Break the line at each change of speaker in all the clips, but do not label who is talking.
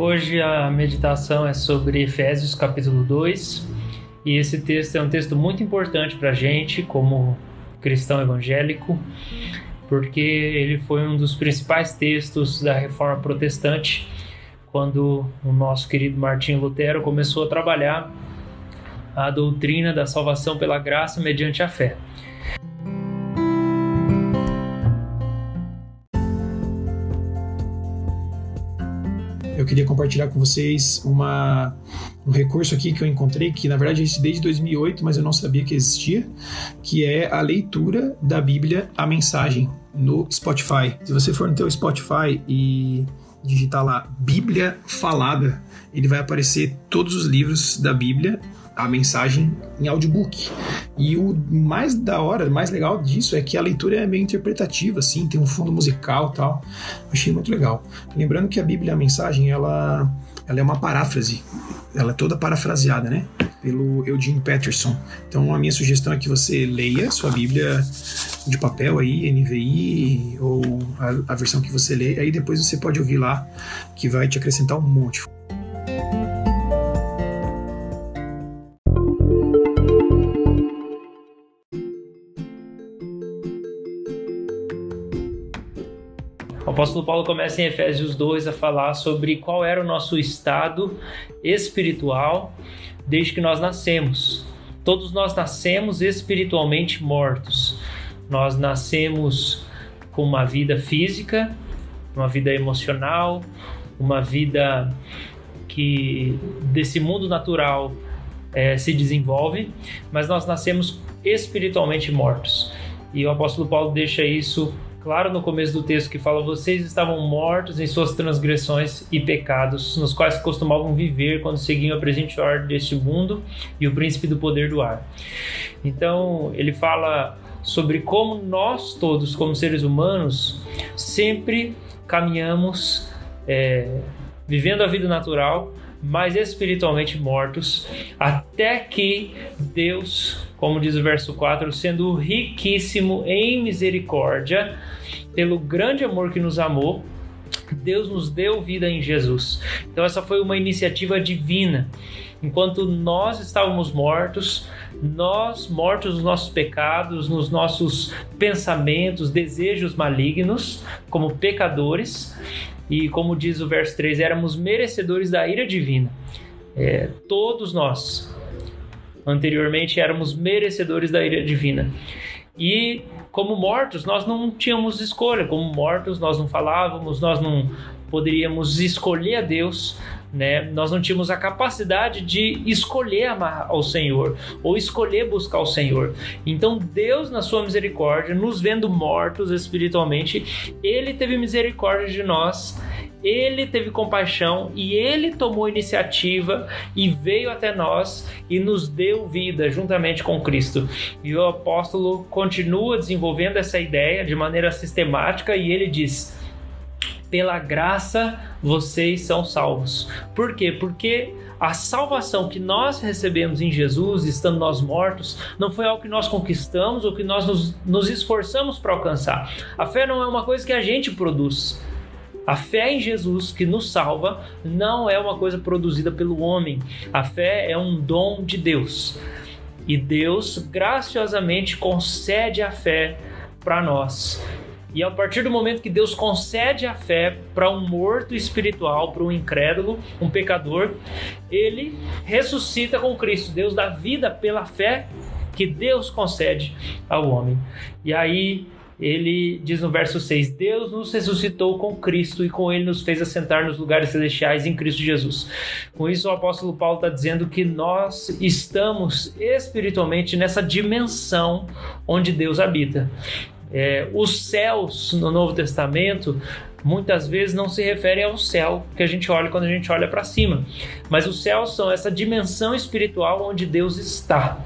Hoje a meditação é sobre Efésios capítulo 2 e esse texto é um texto muito importante para a gente como cristão evangélico, porque ele foi um dos principais textos da reforma protestante quando o nosso querido Martinho Lutero começou a trabalhar a doutrina da salvação pela graça mediante a fé.
Eu queria compartilhar com vocês uma, um recurso aqui que eu encontrei, que na verdade existe desde 2008, mas eu não sabia que existia, que é a leitura da Bíblia, a mensagem, no Spotify. Se você for no teu Spotify e digitar lá Bíblia Falada, ele vai aparecer todos os livros da Bíblia a mensagem em audiobook. E o mais da hora, mais legal disso é que a leitura é meio interpretativa, assim, tem um fundo musical tal. Achei muito legal. Lembrando que a Bíblia, a mensagem, ela, ela é uma paráfrase. Ela é toda parafraseada, né? Pelo Eugene Peterson. Então a minha sugestão é que você leia sua Bíblia de papel aí, NVI, ou a, a versão que você lê, aí depois você pode ouvir lá, que vai te acrescentar um monte.
Apóstolo Paulo começa em Efésios 2 a falar sobre qual era o nosso estado espiritual desde que nós nascemos. Todos nós nascemos espiritualmente mortos. Nós nascemos com uma vida física, uma vida emocional, uma vida que desse mundo natural é, se desenvolve, mas nós nascemos espiritualmente mortos. E o apóstolo Paulo deixa isso claro no começo do texto que fala: vocês estavam mortos em suas transgressões e pecados, nos quais costumavam viver quando seguiam a presente ordem deste mundo e o príncipe do poder do ar. Então, ele fala sobre como nós todos, como seres humanos, sempre caminhamos é, vivendo a vida natural, mas espiritualmente mortos, até que Deus, como diz o verso 4, sendo riquíssimo em misericórdia, pelo grande amor que nos amou, Deus nos deu vida em Jesus. Então, essa foi uma iniciativa divina. Enquanto nós estávamos mortos, nós mortos nos nossos pecados, nos nossos pensamentos, desejos malignos, como pecadores, e como diz o verso 3, éramos merecedores da ira divina. É, todos nós, anteriormente, éramos merecedores da ira divina. E como mortos, nós não tínhamos escolha, como mortos, nós não falávamos, nós não poderíamos escolher a Deus, né? Nós não tínhamos a capacidade de escolher amar ao Senhor ou escolher buscar o Senhor. Então Deus, na sua misericórdia, nos vendo mortos espiritualmente, ele teve misericórdia de nós. Ele teve compaixão e ele tomou iniciativa e veio até nós e nos deu vida juntamente com Cristo. E o apóstolo continua desenvolvendo essa ideia de maneira sistemática e ele diz: pela graça vocês são salvos. Por quê? Porque a salvação que nós recebemos em Jesus, estando nós mortos, não foi algo que nós conquistamos ou que nós nos, nos esforçamos para alcançar. A fé não é uma coisa que a gente produz. A fé em Jesus que nos salva não é uma coisa produzida pelo homem. A fé é um dom de Deus. E Deus graciosamente concede a fé para nós. E a partir do momento que Deus concede a fé para um morto espiritual, para um incrédulo, um pecador, ele ressuscita com Cristo. Deus dá vida pela fé que Deus concede ao homem. E aí ele diz no verso 6: Deus nos ressuscitou com Cristo e com ele nos fez assentar nos lugares celestiais em Cristo Jesus. Com isso, o apóstolo Paulo está dizendo que nós estamos espiritualmente nessa dimensão onde Deus habita. É, os céus no Novo Testamento muitas vezes não se referem ao céu que a gente olha quando a gente olha para cima, mas os céus são essa dimensão espiritual onde Deus está.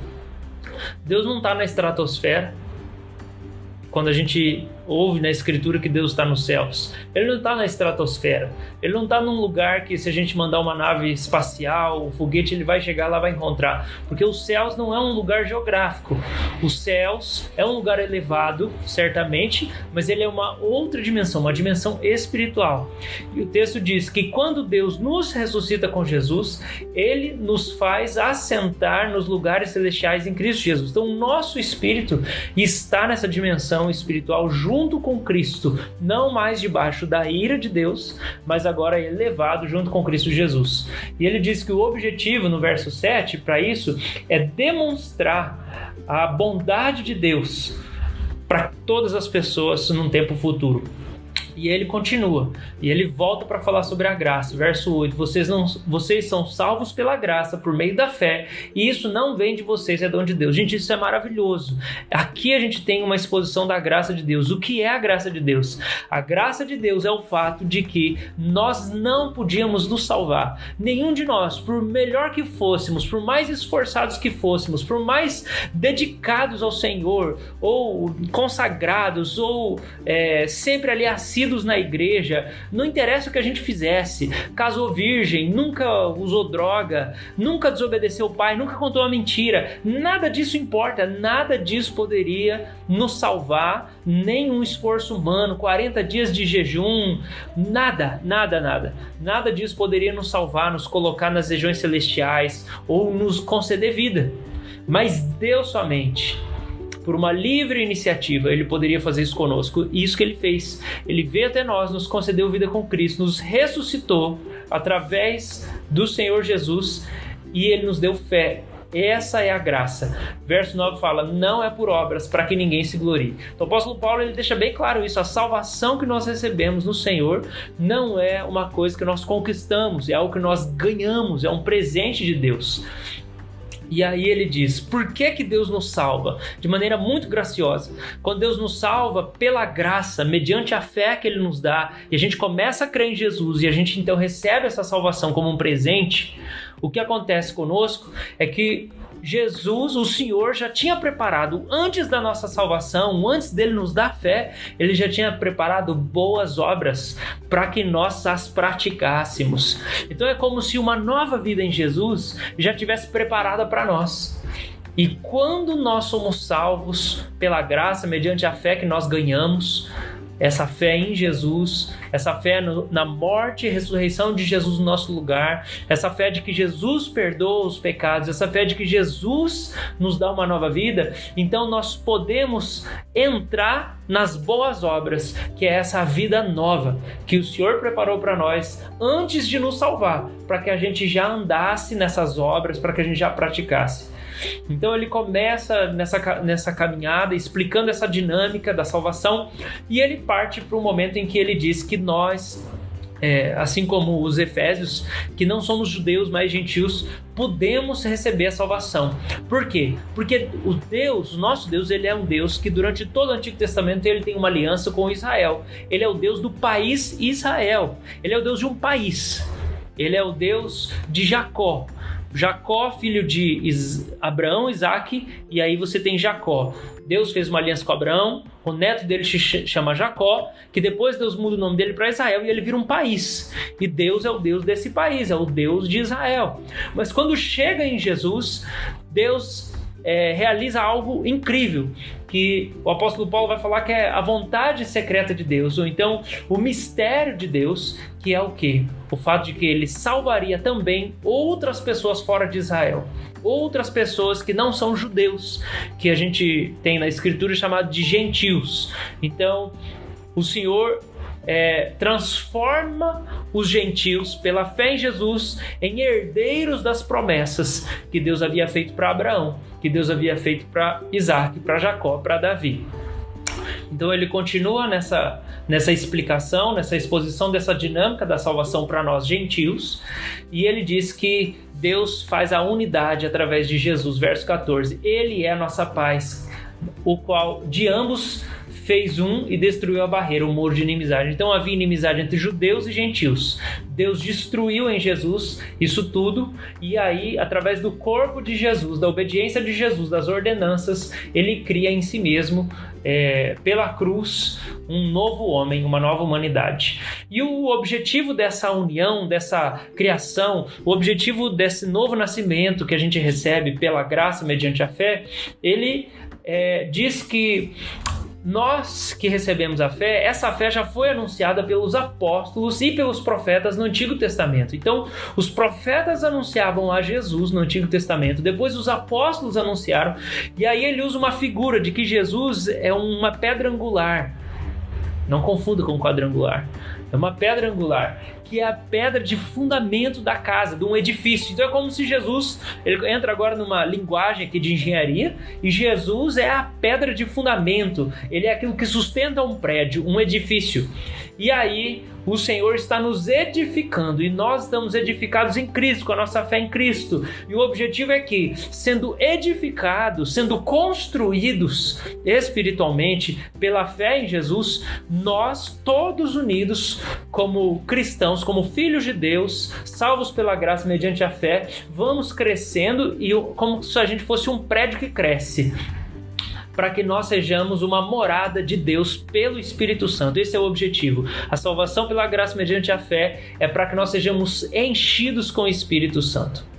Deus não está na estratosfera. Quando a gente ouve na escritura que Deus está nos céus. Ele não está na estratosfera. Ele não está num lugar que se a gente mandar uma nave espacial, um foguete, ele vai chegar lá vai encontrar. Porque os céus não é um lugar geográfico. Os céus é um lugar elevado, certamente, mas ele é uma outra dimensão, uma dimensão espiritual. E o texto diz que quando Deus nos ressuscita com Jesus, ele nos faz assentar nos lugares celestiais em Cristo Jesus. Então, o nosso espírito está nessa dimensão espiritual junto com Cristo, não mais debaixo da ira de Deus, mas agora elevado junto com Cristo Jesus. E ele diz que o objetivo no verso 7 para isso é demonstrar a bondade de Deus para todas as pessoas num tempo futuro. E ele continua, e ele volta para falar sobre a graça. Verso 8: vocês, não, vocês são salvos pela graça, por meio da fé, e isso não vem de vocês, é dom de Deus. Gente, isso é maravilhoso. Aqui a gente tem uma exposição da graça de Deus. O que é a graça de Deus? A graça de Deus é o fato de que nós não podíamos nos salvar. Nenhum de nós, por melhor que fôssemos, por mais esforçados que fôssemos, por mais dedicados ao Senhor, ou consagrados, ou é, sempre ali acima na igreja, não interessa o que a gente fizesse, casou virgem, nunca usou droga, nunca desobedeceu o pai, nunca contou uma mentira, nada disso importa, nada disso poderia nos salvar, nem um esforço humano, 40 dias de jejum, nada, nada, nada. Nada disso poderia nos salvar, nos colocar nas regiões celestiais ou nos conceder vida. Mas Deus somente por uma livre iniciativa, ele poderia fazer isso conosco. E isso que ele fez. Ele veio até nós, nos concedeu vida com Cristo, nos ressuscitou através do Senhor Jesus e ele nos deu fé. Essa é a graça. Verso 9 fala: não é por obras para que ninguém se glorie. Então, o apóstolo Paulo ele deixa bem claro isso. A salvação que nós recebemos no Senhor não é uma coisa que nós conquistamos, é algo que nós ganhamos, é um presente de Deus. E aí ele diz: por que, que Deus nos salva? De maneira muito graciosa. Quando Deus nos salva pela graça, mediante a fé que Ele nos dá, e a gente começa a crer em Jesus e a gente então recebe essa salvação como um presente, o que acontece conosco é que Jesus, o Senhor, já tinha preparado antes da nossa salvação, antes dele nos dar fé, ele já tinha preparado boas obras para que nós as praticássemos. Então é como se uma nova vida em Jesus já tivesse preparada para nós. E quando nós somos salvos pela graça, mediante a fé que nós ganhamos, essa fé em Jesus, essa fé no, na morte e ressurreição de Jesus no nosso lugar, essa fé de que Jesus perdoa os pecados, essa fé de que Jesus nos dá uma nova vida, então nós podemos entrar nas boas obras, que é essa vida nova que o Senhor preparou para nós antes de nos salvar, para que a gente já andasse nessas obras, para que a gente já praticasse. Então ele começa nessa, nessa caminhada explicando essa dinâmica da salvação e ele parte para o momento em que ele diz que nós é, assim como os Efésios, que não somos judeus, mas gentios, podemos receber a salvação. Por quê? Porque o Deus, o nosso Deus, ele é um Deus que durante todo o Antigo Testamento ele tem uma aliança com Israel. Ele é o Deus do país Israel. Ele é o Deus de um país. Ele é o Deus de Jacó. Jacó, filho de Is Abraão, Isaac, e aí você tem Jacó. Deus fez uma aliança com Abraão, o neto dele se chama Jacó, que depois Deus muda o nome dele para Israel e ele vira um país. E Deus é o Deus desse país, é o Deus de Israel. Mas quando chega em Jesus, Deus é, realiza algo incrível, que o apóstolo Paulo vai falar que é a vontade secreta de Deus, ou então o mistério de Deus, que é o que? O fato de que ele salvaria também outras pessoas fora de Israel, outras pessoas que não são judeus, que a gente tem na escritura chamado de gentios. Então, o Senhor é, transforma os gentios, pela fé em Jesus, em herdeiros das promessas que Deus havia feito para Abraão, que Deus havia feito para Isaac, para Jacó, para Davi. Então ele continua nessa, nessa explicação, nessa exposição dessa dinâmica da salvação para nós gentios, e ele diz que Deus faz a unidade através de Jesus, verso 14. Ele é a nossa paz, o qual de ambos fez um e destruiu a barreira, o muro de inimizade. Então havia inimizade entre judeus e gentios. Deus destruiu em Jesus isso tudo, e aí, através do corpo de Jesus, da obediência de Jesus, das ordenanças, ele cria em si mesmo é, pela cruz um novo homem, uma nova humanidade. E o objetivo dessa união, dessa criação, o objetivo desse novo nascimento que a gente recebe pela graça mediante a fé, ele é, diz que nós que recebemos a fé, essa fé já foi anunciada pelos apóstolos e pelos profetas no Antigo Testamento. Então, os profetas anunciavam a Jesus no Antigo Testamento, depois os apóstolos anunciaram, e aí ele usa uma figura de que Jesus é uma pedra angular. Não confunda com quadrangular. É uma pedra angular que é a pedra de fundamento da casa, de um edifício. Então é como se Jesus, ele entra agora numa linguagem aqui de engenharia, e Jesus é a pedra de fundamento, ele é aquilo que sustenta um prédio, um edifício. E aí o Senhor está nos edificando e nós estamos edificados em Cristo, com a nossa fé em Cristo. E o objetivo é que, sendo edificados, sendo construídos espiritualmente pela fé em Jesus, nós todos unidos como cristãos, como filhos de Deus, salvos pela graça mediante a fé, vamos crescendo e como se a gente fosse um prédio que cresce para que nós sejamos uma morada de Deus pelo Espírito Santo. Esse é o objetivo. A salvação pela graça mediante a fé é para que nós sejamos enchidos com o Espírito Santo.